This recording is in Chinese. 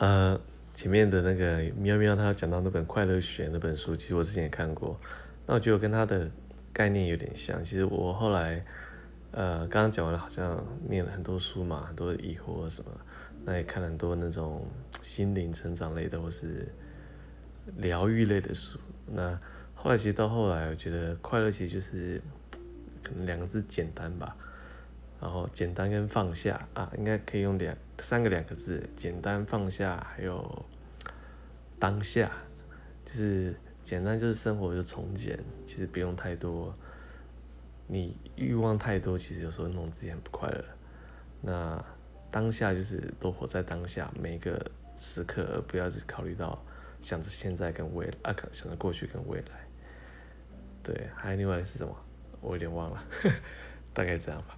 呃，前面的那个喵喵，他讲到那本《快乐学》那本书，其实我之前也看过。那我觉得我跟他的概念有点像。其实我后来，呃，刚刚讲完，好像念了很多书嘛，很多疑惑什么，那也看了很多那种心灵成长类的，或是疗愈类的书。那后来其实到后来，我觉得快乐其实就是可能两个字，简单吧。然后简单跟放下啊，应该可以用两三个两个字，简单放下，还有当下，就是简单就是生活就从简，其实不用太多。你欲望太多，其实有时候弄自己很不快乐。那当下就是多活在当下，每一个时刻，而不要只考虑到想着现在跟未来啊，想着过去跟未来。对，还有另外一个是什么？我有点忘了，大概这样吧。